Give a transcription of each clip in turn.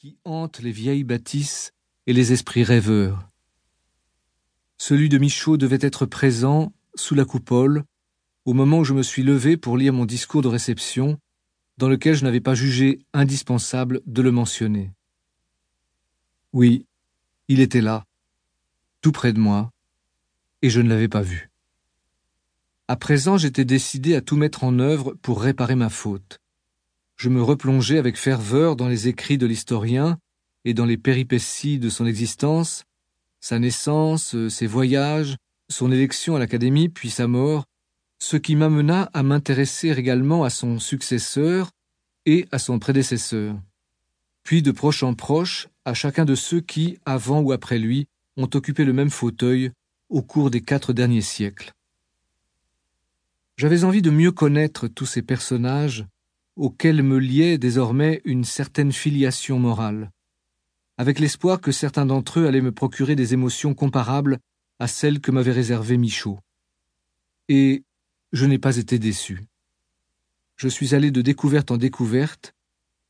qui hante les vieilles bâtisses et les esprits rêveurs. Celui de Michaud devait être présent sous la coupole au moment où je me suis levé pour lire mon discours de réception, dans lequel je n'avais pas jugé indispensable de le mentionner. Oui, il était là, tout près de moi, et je ne l'avais pas vu. À présent, j'étais décidé à tout mettre en œuvre pour réparer ma faute. Je me replongeais avec ferveur dans les écrits de l'historien et dans les péripéties de son existence, sa naissance, ses voyages, son élection à l'Académie, puis sa mort, ce qui m'amena à m'intéresser également à son successeur et à son prédécesseur, puis de proche en proche à chacun de ceux qui, avant ou après lui, ont occupé le même fauteuil au cours des quatre derniers siècles. J'avais envie de mieux connaître tous ces personnages auxquels me liait désormais une certaine filiation morale, avec l'espoir que certains d'entre eux allaient me procurer des émotions comparables à celles que m'avait réservées Michaud. Et je n'ai pas été déçu. Je suis allé de découverte en découverte,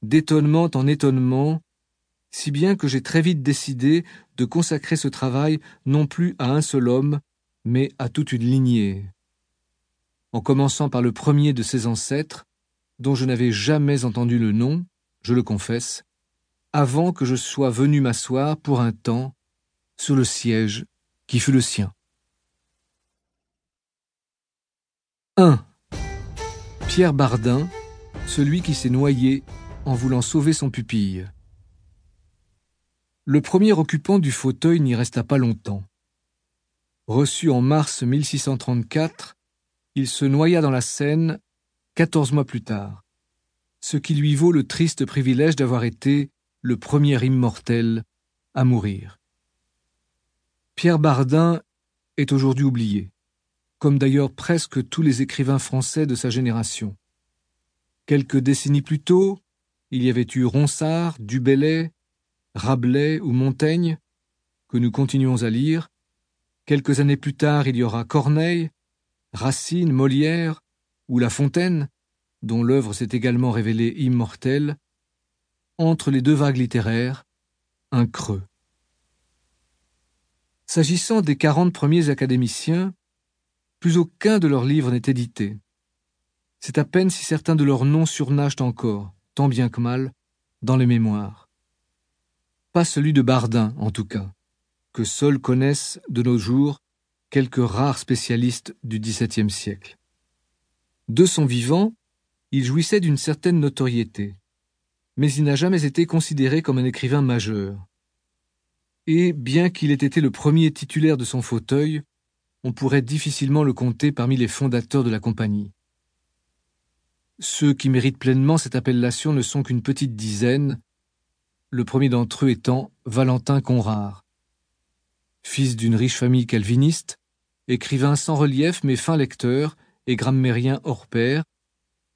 d'étonnement en étonnement, si bien que j'ai très vite décidé de consacrer ce travail non plus à un seul homme, mais à toute une lignée. En commençant par le premier de ses ancêtres, dont je n'avais jamais entendu le nom, je le confesse, avant que je sois venu m'asseoir pour un temps sur le siège qui fut le sien. 1. Pierre Bardin, celui qui s'est noyé en voulant sauver son pupille. Le premier occupant du fauteuil n'y resta pas longtemps. Reçu en mars 1634, il se noya dans la Seine quatorze mois plus tard, ce qui lui vaut le triste privilège d'avoir été le premier immortel à mourir. Pierre Bardin est aujourd'hui oublié comme d'ailleurs presque tous les écrivains français de sa génération. Quelques décennies plus tôt, il y avait eu Ronsard, Dubellay, Rabelais ou Montaigne, que nous continuons à lire. Quelques années plus tard, il y aura Corneille, Racine, Molière ou La Fontaine, dont l'œuvre s'est également révélée immortelle. Entre les deux vagues littéraires, un creux. S'agissant des quarante premiers académiciens, plus aucun de leurs livres n'est édité. C'est à peine si certains de leurs noms surnagent encore, tant bien que mal, dans les mémoires. Pas celui de Bardin, en tout cas, que seuls connaissent de nos jours quelques rares spécialistes du XVIIe siècle. De son vivant, il jouissait d'une certaine notoriété, mais il n'a jamais été considéré comme un écrivain majeur. Et, bien qu'il ait été le premier titulaire de son fauteuil, on pourrait difficilement le compter parmi les fondateurs de la compagnie. Ceux qui méritent pleinement cette appellation ne sont qu'une petite dizaine, le premier d'entre eux étant Valentin Conrart. Fils d'une riche famille calviniste, écrivain sans relief mais fin lecteur et grammairien hors pair,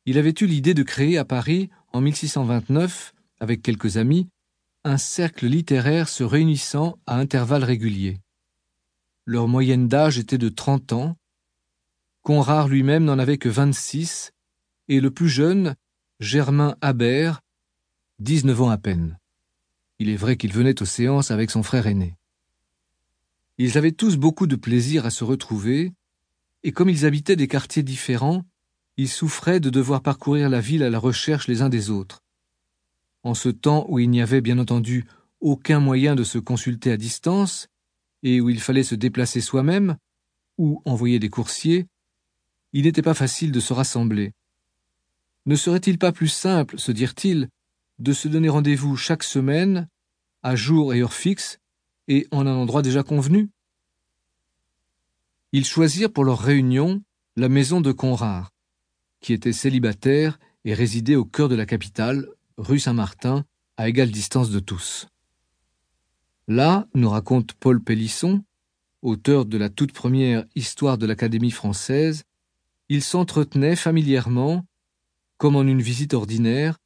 il avait eu l'idée de créer à Paris, en 1629, avec quelques amis, un cercle littéraire se réunissant à intervalles réguliers. Leur moyenne d'âge était de trente ans. Conrart lui-même n'en avait que vingt-six, et le plus jeune, Germain Habert, dix-neuf ans à peine. Il est vrai qu'il venait aux séances avec son frère aîné. Ils avaient tous beaucoup de plaisir à se retrouver, et comme ils habitaient des quartiers différents, ils souffraient de devoir parcourir la ville à la recherche les uns des autres. En ce temps où il n'y avait bien entendu aucun moyen de se consulter à distance, et où il fallait se déplacer soi-même, ou envoyer des coursiers, il n'était pas facile de se rassembler. Ne serait-il pas plus simple, se dirent-ils, de se donner rendez-vous chaque semaine, à jour et heure fixe, et en un endroit déjà convenu? Ils choisirent pour leur réunion la maison de Conrart, qui était célibataire et résidait au cœur de la capitale, rue Saint-Martin, à égale distance de tous. Là, nous raconte Paul Pellisson, auteur de la toute première Histoire de l'Académie française, il s'entretenait familièrement, comme en une visite ordinaire,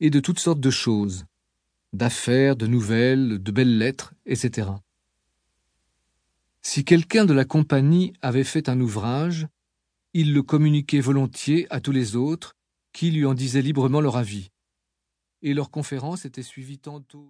et de toutes sortes de choses, d'affaires, de nouvelles, de belles lettres, etc. Si quelqu'un de la compagnie avait fait un ouvrage, il le communiquait volontiers à tous les autres, qui lui en disaient librement leur avis. Et leur conférence était suivie tantôt